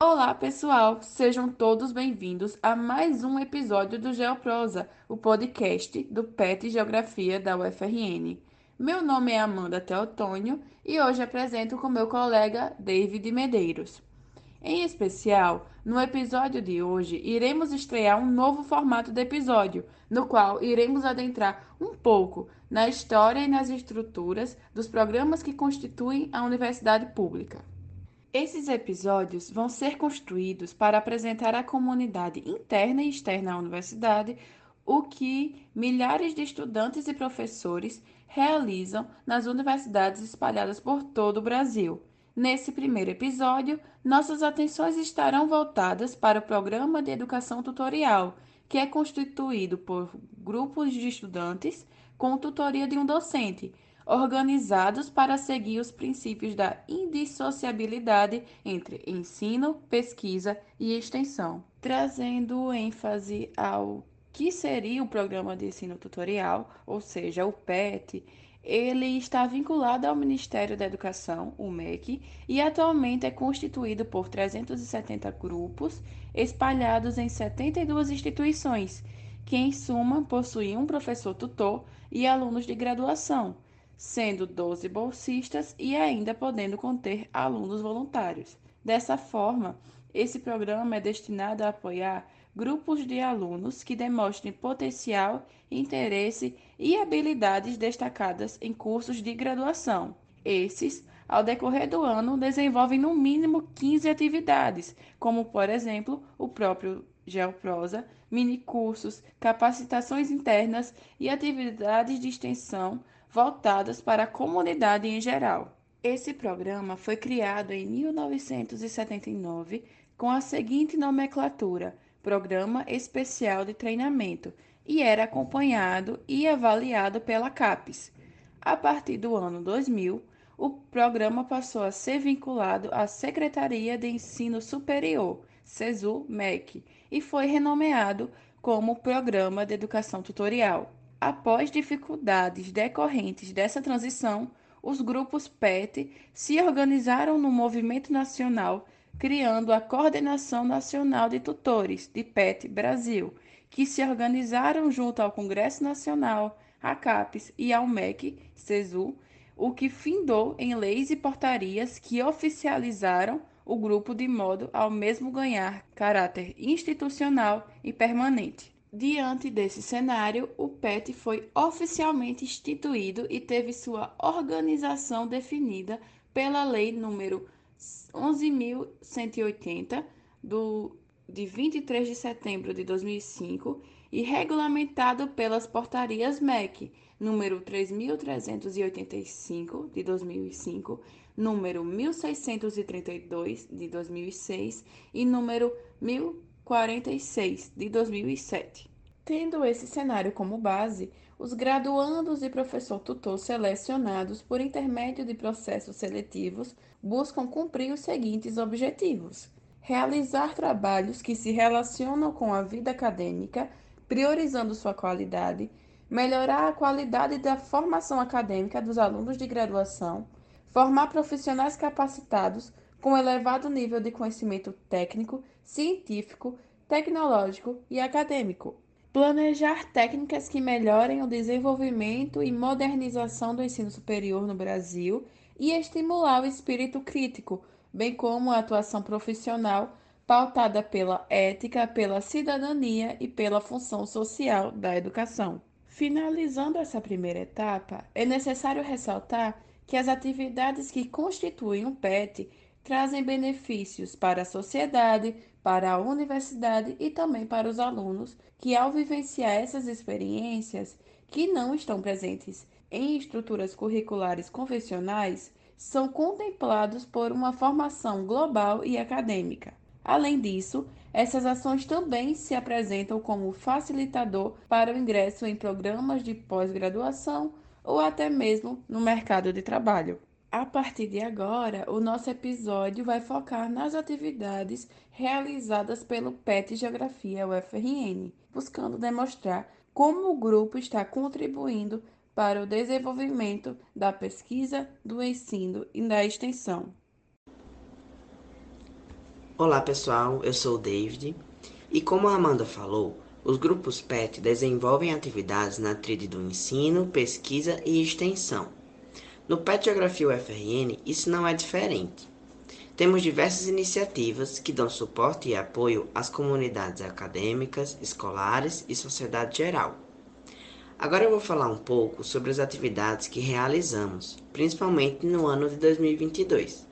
Olá, pessoal! Sejam todos bem-vindos a mais um episódio do Geoprosa, o podcast do PET Geografia da UFRN. Meu nome é Amanda Teotônio e hoje apresento com meu colega David Medeiros. Em especial, no episódio de hoje, iremos estrear um novo formato de episódio, no qual iremos adentrar um pouco na história e nas estruturas dos programas que constituem a universidade pública. Esses episódios vão ser construídos para apresentar à comunidade interna e externa à universidade o que milhares de estudantes e professores realizam nas universidades espalhadas por todo o Brasil. Nesse primeiro episódio, nossas atenções estarão voltadas para o programa de educação tutorial, que é constituído por grupos de estudantes com tutoria de um docente organizados para seguir os princípios da indissociabilidade entre ensino, pesquisa e extensão, trazendo ênfase ao que seria o programa de ensino tutorial, ou seja, o PET. Ele está vinculado ao Ministério da Educação, o MEC, e atualmente é constituído por 370 grupos espalhados em 72 instituições, que em suma possuem um professor tutor e alunos de graduação sendo 12 bolsistas e ainda podendo conter alunos voluntários. Dessa forma, esse programa é destinado a apoiar grupos de alunos que demonstrem potencial, interesse habilidades destacadas em cursos de graduação. Esses, ao decorrer do ano, desenvolvem no mínimo 15 atividades, como, por exemplo, o próprio Geoprosa, minicursos, capacitações internas e atividades de extensão voltadas para a comunidade em geral. Esse programa foi criado em 1979 com a seguinte nomenclatura: Programa Especial de Treinamento, e era acompanhado e avaliado pela CAPES. A partir do ano 2000, o programa passou a ser vinculado à Secretaria de Ensino Superior, SESU-MEC, e foi renomeado como Programa de Educação Tutorial. Após dificuldades decorrentes dessa transição, os grupos PET se organizaram no movimento nacional, criando a Coordenação Nacional de Tutores, de PET Brasil, que se organizaram junto ao Congresso Nacional, à CAPES e ao MEC, CESU, o que findou em leis e portarias que oficializaram o grupo de modo ao mesmo ganhar caráter institucional e permanente. Diante desse cenário, o PET foi oficialmente instituído e teve sua organização definida pela Lei número 11.180, do, de 23 de setembro de 2005, e regulamentado pelas portarias MEC, número 3.385, de 2005, número 1632, de 2006 e número 1000 46 de 2007. Tendo esse cenário como base, os graduandos e professor tutor selecionados por intermédio de processos seletivos buscam cumprir os seguintes objetivos: realizar trabalhos que se relacionam com a vida acadêmica, priorizando sua qualidade, melhorar a qualidade da formação acadêmica dos alunos de graduação, formar profissionais capacitados com elevado nível de conhecimento técnico, científico, tecnológico e acadêmico. Planejar técnicas que melhorem o desenvolvimento e modernização do ensino superior no Brasil e estimular o espírito crítico, bem como a atuação profissional pautada pela ética, pela cidadania e pela função social da educação. Finalizando essa primeira etapa, é necessário ressaltar que as atividades que constituem um PET trazem benefícios para a sociedade, para a universidade e também para os alunos que, ao vivenciar essas experiências que não estão presentes em estruturas curriculares convencionais, são contemplados por uma formação global e acadêmica. Além disso, essas ações também se apresentam como facilitador para o ingresso em programas de pós-graduação ou até mesmo no mercado de trabalho. A partir de agora, o nosso episódio vai focar nas atividades realizadas pelo PET Geografia UFRN, buscando demonstrar como o grupo está contribuindo para o desenvolvimento da pesquisa, do ensino e da extensão. Olá pessoal, eu sou o David e como a Amanda falou, os grupos PET desenvolvem atividades na trilha do ensino, pesquisa e extensão. No PET Geografia UFRN, isso não é diferente. Temos diversas iniciativas que dão suporte e apoio às comunidades acadêmicas, escolares e sociedade geral. Agora eu vou falar um pouco sobre as atividades que realizamos, principalmente no ano de 2022.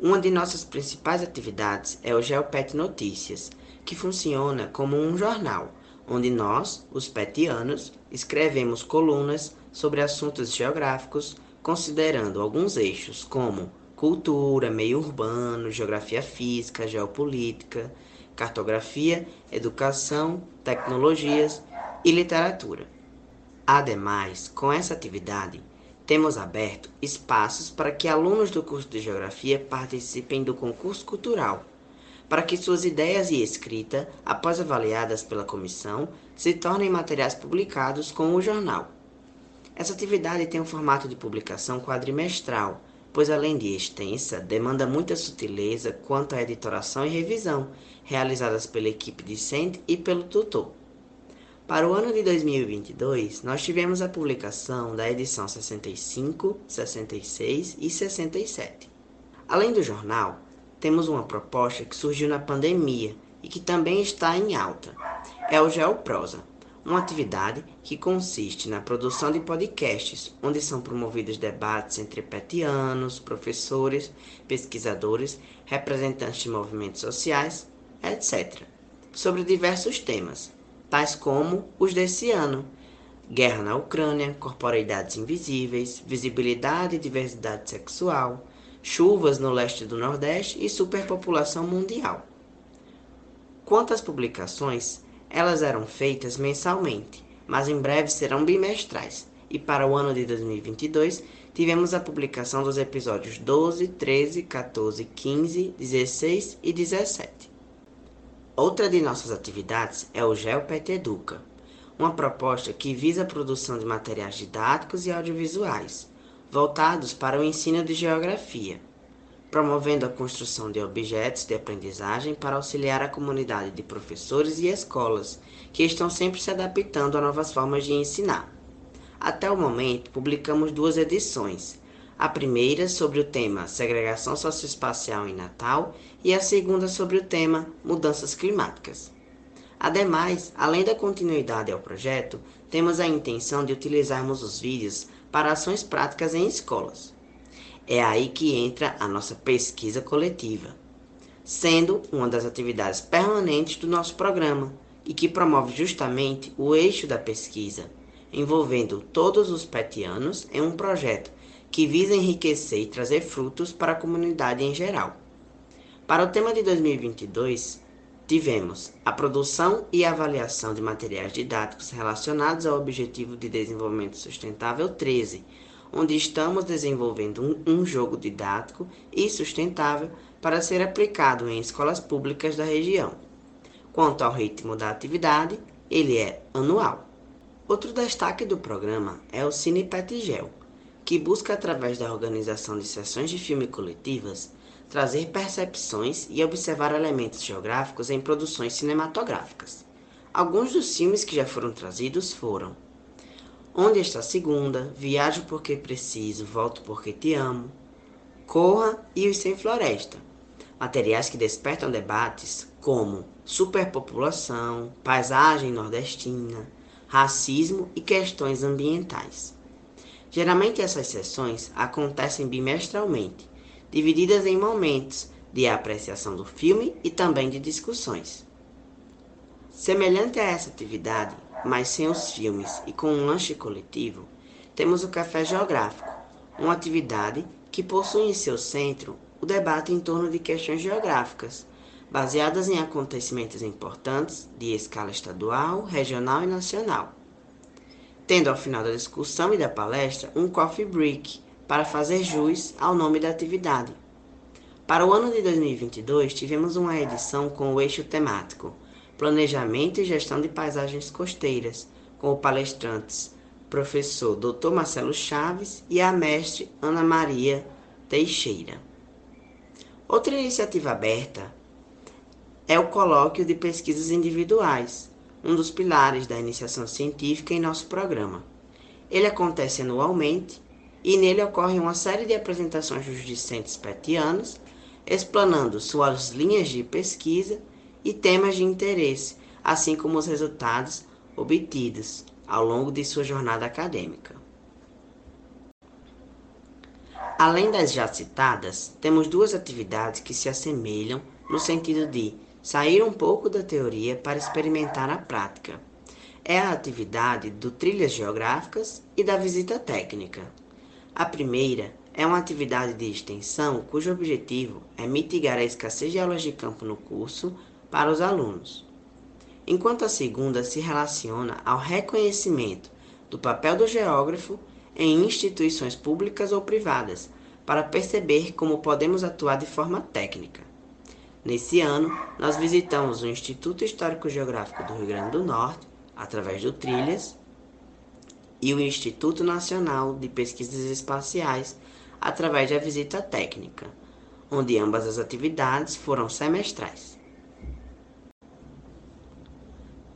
Uma de nossas principais atividades é o GeoPet Notícias, que funciona como um jornal, onde nós, os petianos, escrevemos colunas sobre assuntos geográficos, considerando alguns eixos como cultura, meio urbano, geografia física, geopolítica, cartografia, educação, tecnologias e literatura. Ademais, com essa atividade, temos aberto espaços para que alunos do curso de Geografia participem do concurso cultural para que suas ideias e escrita, após avaliadas pela comissão, se tornem materiais publicados com o jornal. Essa atividade tem um formato de publicação quadrimestral, pois além de extensa, demanda muita sutileza quanto à editoração e revisão, realizadas pela equipe discente e pelo tutor. Para o ano de 2022, nós tivemos a publicação da edição 65, 66 e 67. Além do jornal, temos uma proposta que surgiu na pandemia e que também está em alta. É o Geoprosa, uma atividade que consiste na produção de podcasts, onde são promovidos debates entre petianos, professores, pesquisadores, representantes de movimentos sociais, etc., sobre diversos temas, tais como os desse ano: guerra na Ucrânia, corporeidades invisíveis, visibilidade e diversidade sexual, chuvas no leste do Nordeste e superpopulação mundial. Quanto às publicações, elas eram feitas mensalmente, mas em breve serão bimestrais. E para o ano de 2022, tivemos a publicação dos episódios 12, 13, 14, 15, 16 e 17. Outra de nossas atividades é o GeoPet Educa, uma proposta que visa a produção de materiais didáticos e audiovisuais voltados para o ensino de geografia, promovendo a construção de objetos de aprendizagem para auxiliar a comunidade de professores e escolas, que estão sempre se adaptando a novas formas de ensinar. Até o momento, publicamos duas edições. A primeira sobre o tema Segregação Socioespacial em Natal e a segunda sobre o tema Mudanças Climáticas. Ademais, além da continuidade ao projeto, temos a intenção de utilizarmos os vídeos para ações práticas em escolas. É aí que entra a nossa pesquisa coletiva, sendo uma das atividades permanentes do nosso programa e que promove justamente o eixo da pesquisa, envolvendo todos os petianos em um projeto que visa enriquecer e trazer frutos para a comunidade em geral. Para o tema de 2022, tivemos a produção e avaliação de materiais didáticos relacionados ao Objetivo de Desenvolvimento Sustentável 13, onde estamos desenvolvendo um, um, jogo didático e sustentável para ser aplicado em escolas públicas da região. Quanto ao ritmo da atividade, ele é anual. Outro destaque do programa é o Cine Petigel, que busca, através da organização de sessões de filme coletivas, trazer percepções e observar elementos geográficos em produções cinematográficas. Alguns dos filmes que já foram trazidos foram Onde está a Segunda, Viajo porque Preciso, Volto porque Te Amo, Corra e Os Sem Floresta. Materiais que despertam debates como superpopulação, paisagem nordestina, racismo e questões ambientais. Geralmente essas sessões acontecem bimestralmente divididas em momentos de apreciação do filme e também de discussões. Semelhante a essa atividade, mas sem os filmes e com um lanche coletivo, temos o Café Geográfico, uma atividade que possui em seu centro o debate em torno de questões geográficas, baseadas em acontecimentos importantes de escala estadual, regional e nacional. Tendo ao final da discussão e da palestra um coffee break para fazer jus ao nome da atividade. Para o ano de 2022, tivemos uma edição com o eixo temático Planejamento e Gestão de Paisagens Costeiras, com os palestrantes professor Dr. Marcelo Chaves e a mestre Ana Maria Teixeira. Outra iniciativa aberta é o colóquio de pesquisas individuais, um dos pilares da iniciação científica em nosso programa. Ele acontece anualmente e nele ocorre uma série de apresentações dos discentes petianos, explanando suas linhas de pesquisa e temas de interesse, assim como os resultados obtidos ao longo de sua jornada acadêmica. Além das já citadas, temos duas atividades que se assemelham no sentido de sair um pouco da teoria para experimentar a prática. É a atividade do Trilhas Geográficas e da Visita Técnica. A primeira é uma atividade de extensão cujo objetivo é mitigar a escassez de aulas de campo no curso para os alunos enquanto a segunda se relaciona ao reconhecimento do papel do geógrafo em instituições públicas ou privadas, para perceber como podemos atuar de forma técnica. Nesse ano, nós visitamos o Instituto Histórico Geográfico do Rio Grande do Norte, através do Trilhas, e o Instituto Nacional de Pesquisas Espaciais, através da visita técnica, onde ambas as atividades foram semestrais.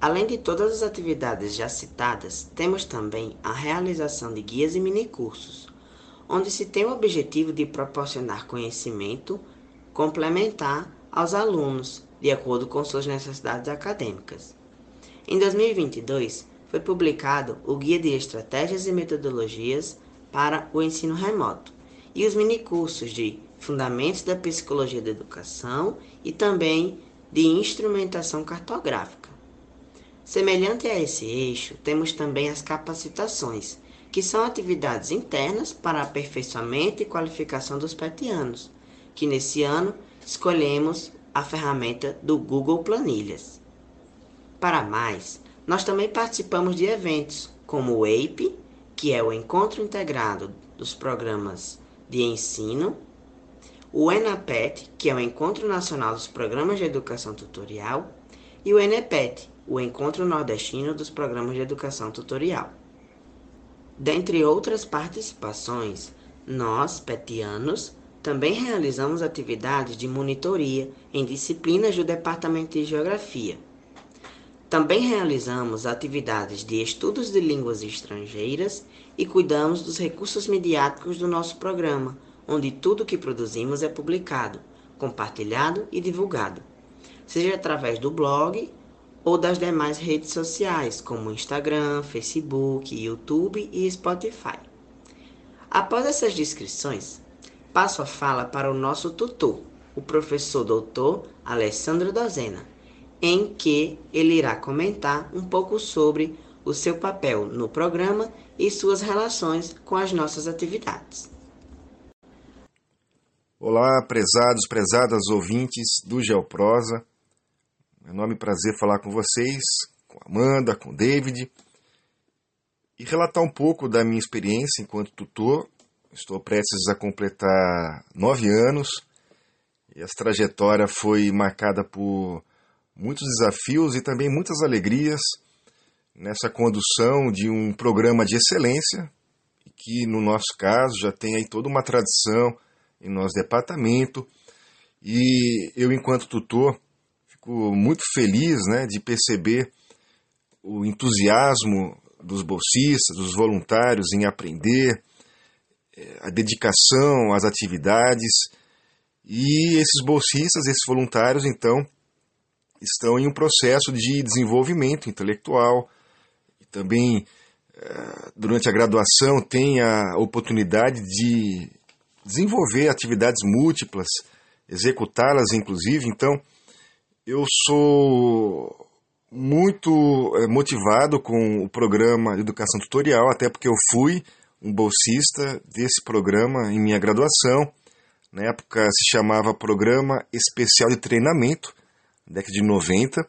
Além de todas as atividades já citadas, temos também a realização de guias e minicursos, onde se tem o objetivo de proporcionar conhecimento complementar aos alunos, de acordo com suas necessidades acadêmicas. Em 2022, foi publicado o Guia de Estratégias e Metodologias para o Ensino Remoto e os minicursos de Fundamentos da Psicologia da Educação e também de Instrumentação Cartográfica. Semelhante a esse eixo, temos também as capacitações, que são atividades internas para aperfeiçoamento e qualificação dos petianos, que nesse ano escolhemos a ferramenta do Google Planilhas. Para mais, nós também participamos de eventos como o EIP, que é o Encontro Integrado dos Programas de Ensino, o ENAPET, que é o Encontro Nacional dos Programas de Educação Tutorial, e o ENEPET, o Encontro Nordestino dos Programas de Educação Tutorial. Dentre outras participações, nós, petianos, também realizamos atividades de monitoria em disciplinas do Departamento de Geografia. Também realizamos atividades de estudos de línguas estrangeiras e cuidamos dos recursos midiáticos do nosso programa, onde tudo que produzimos é publicado, compartilhado e divulgado, seja através do blog ou das demais redes sociais, como Instagram, Facebook, YouTube e Spotify. Após essas descrições, passo a fala para o nosso tutor, o professor doutor Alessandro Dozena, em que ele irá comentar um pouco sobre o seu papel no programa e suas relações com as nossas atividades. Olá, prezados, prezadas ouvintes do Geoprosa. Enorme prazer falar com vocês, com Amanda, com David, e relatar um pouco da minha experiência enquanto tutor. Estou prestes a completar nove anos e essa trajetória foi marcada por muitos desafios e também muitas alegrias nessa condução de um programa de excelência que no nosso caso já tem aí toda uma tradição em nosso departamento. E eu enquanto tutor fico muito feliz né, de perceber o entusiasmo dos bolsistas, dos voluntários em aprender, a dedicação às atividades. E esses bolsistas, esses voluntários, então, estão em um processo de desenvolvimento intelectual. E também, eh, durante a graduação, têm a oportunidade de desenvolver atividades múltiplas, executá-las, inclusive. Então, eu sou muito é, motivado com o programa de educação tutorial, até porque eu fui um bolsista desse programa em minha graduação. Na época se chamava Programa Especial de Treinamento, década de 90.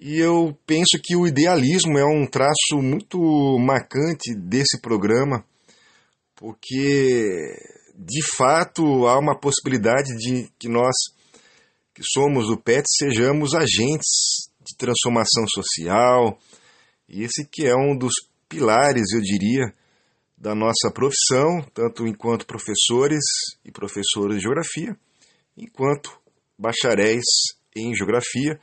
E eu penso que o idealismo é um traço muito marcante desse programa, porque de fato há uma possibilidade de que nós que somos do PET sejamos agentes transformação social, e esse que é um dos pilares, eu diria, da nossa profissão, tanto enquanto professores e professores de geografia, enquanto bacharéis em geografia.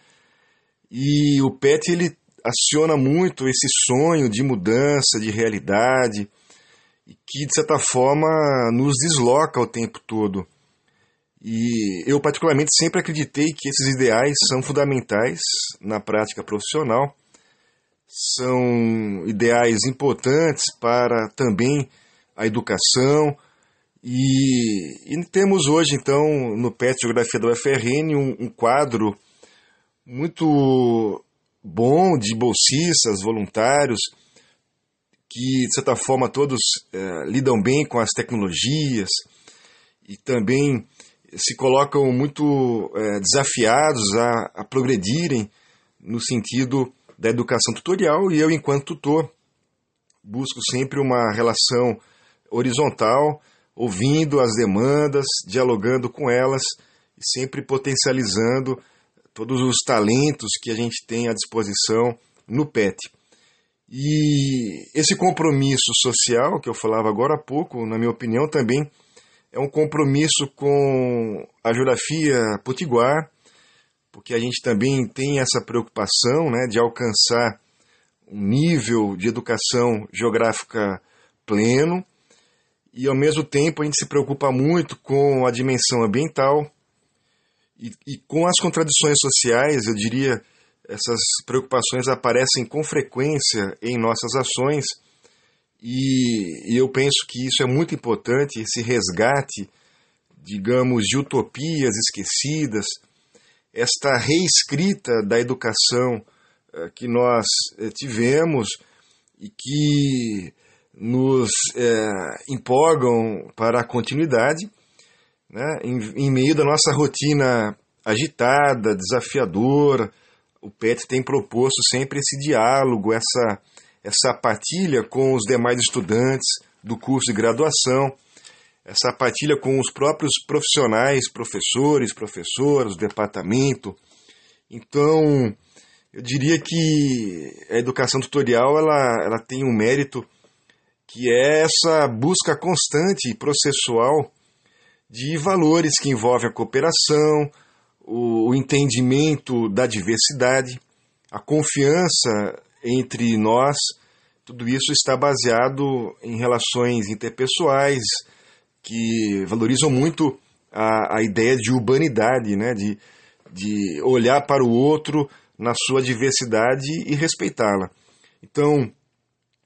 E o PET ele aciona muito esse sonho de mudança, de realidade, que de certa forma nos desloca o tempo todo. E eu, particularmente, sempre acreditei que esses ideais são fundamentais na prática profissional são ideais importantes para também a educação. E, e temos hoje, então, no PET Geografia da UFRN, um, um quadro muito bom de bolsistas, voluntários, que, de certa forma, todos é, lidam bem com as tecnologias e também se colocam muito é, desafiados a, a progredirem no sentido da educação tutorial e eu, enquanto tutor, busco sempre uma relação horizontal, ouvindo as demandas, dialogando com elas e sempre potencializando todos os talentos que a gente tem à disposição no PET. E esse compromisso social que eu falava agora há pouco, na minha opinião, também é um compromisso com a geografia potiguar, porque a gente também tem essa preocupação né, de alcançar um nível de educação geográfica pleno. E, ao mesmo tempo, a gente se preocupa muito com a dimensão ambiental e, e com as contradições sociais, eu diria, essas preocupações aparecem com frequência em nossas ações. E, e eu penso que isso é muito importante, esse resgate, digamos, de utopias esquecidas, esta reescrita da educação eh, que nós eh, tivemos e que nos é, empolgam para a continuidade, né, em, em, meio da nossa rotina agitada, desafiadora. O PET tem proposto sempre esse diálogo, essa, essa partilha com os demais estudantes do curso de graduação essa partilha com os próprios profissionais, professores, professoras, departamento. Então, eu diria que a educação tutorial ela, ela tem um mérito que é essa busca constante e processual de valores que envolvem a cooperação, o, o entendimento da diversidade, a confiança entre nós. Tudo isso está baseado em relações interpessoais, que valorizam muito a, a ideia de urbanidade, né? de, de olhar para o outro na sua diversidade e respeitá-la. Então,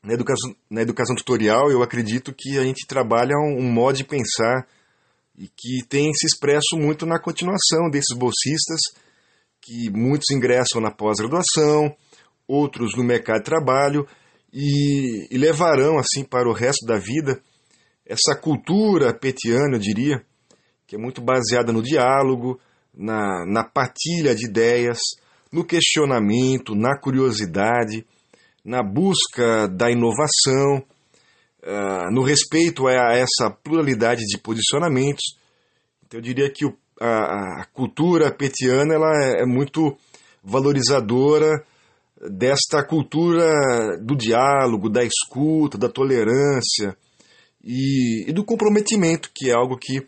na educação, na educação tutorial, eu acredito que a gente trabalha um, um modo de pensar e que tem se expresso muito na continuação desses bolsistas, que muitos ingressam na pós-graduação, outros no mercado de trabalho e, e levarão assim para o resto da vida essa cultura petiana, eu diria, que é muito baseada no diálogo, na, na partilha de ideias, no questionamento, na curiosidade, na busca da inovação, uh, no respeito a essa pluralidade de posicionamentos. Então, eu diria que o, a, a, cultura petiana ela é, é muito valorizadora desta cultura do diálogo, da escuta, da tolerância, e, e do comprometimento, que é algo que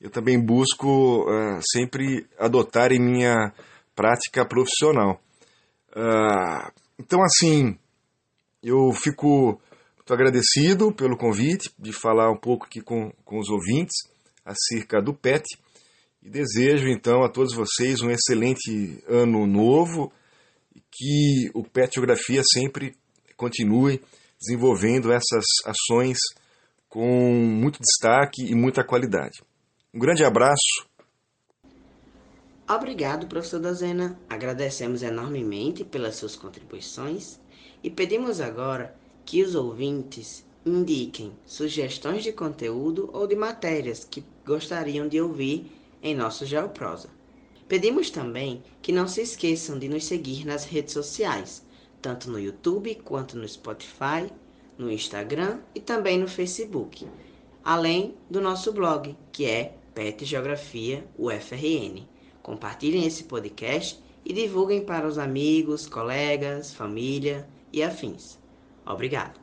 eu também busco uh, sempre adotar em minha prática profissional. Uh, então, assim, eu fico muito agradecido pelo convite de falar um pouco aqui com, com os ouvintes acerca do PET e desejo então a todos vocês um excelente ano novo e que o PET Geografia sempre continue desenvolvendo essas ações com muito destaque e muita qualidade. Um grande abraço. Obrigado, professor Dazena. Agradecemos enormemente pelas suas contribuições e pedimos agora que os ouvintes indiquem sugestões de conteúdo ou de matérias que gostariam de ouvir em nosso Geoprosa. Pedimos também que não se esqueçam de nos seguir nas redes sociais, tanto no YouTube quanto no Spotify no Instagram e também no Facebook, além do nosso blog, que é Pet Geografia UFRN. Compartilhem esse podcast e divulguem para os amigos, colegas, família e afins. Obrigado.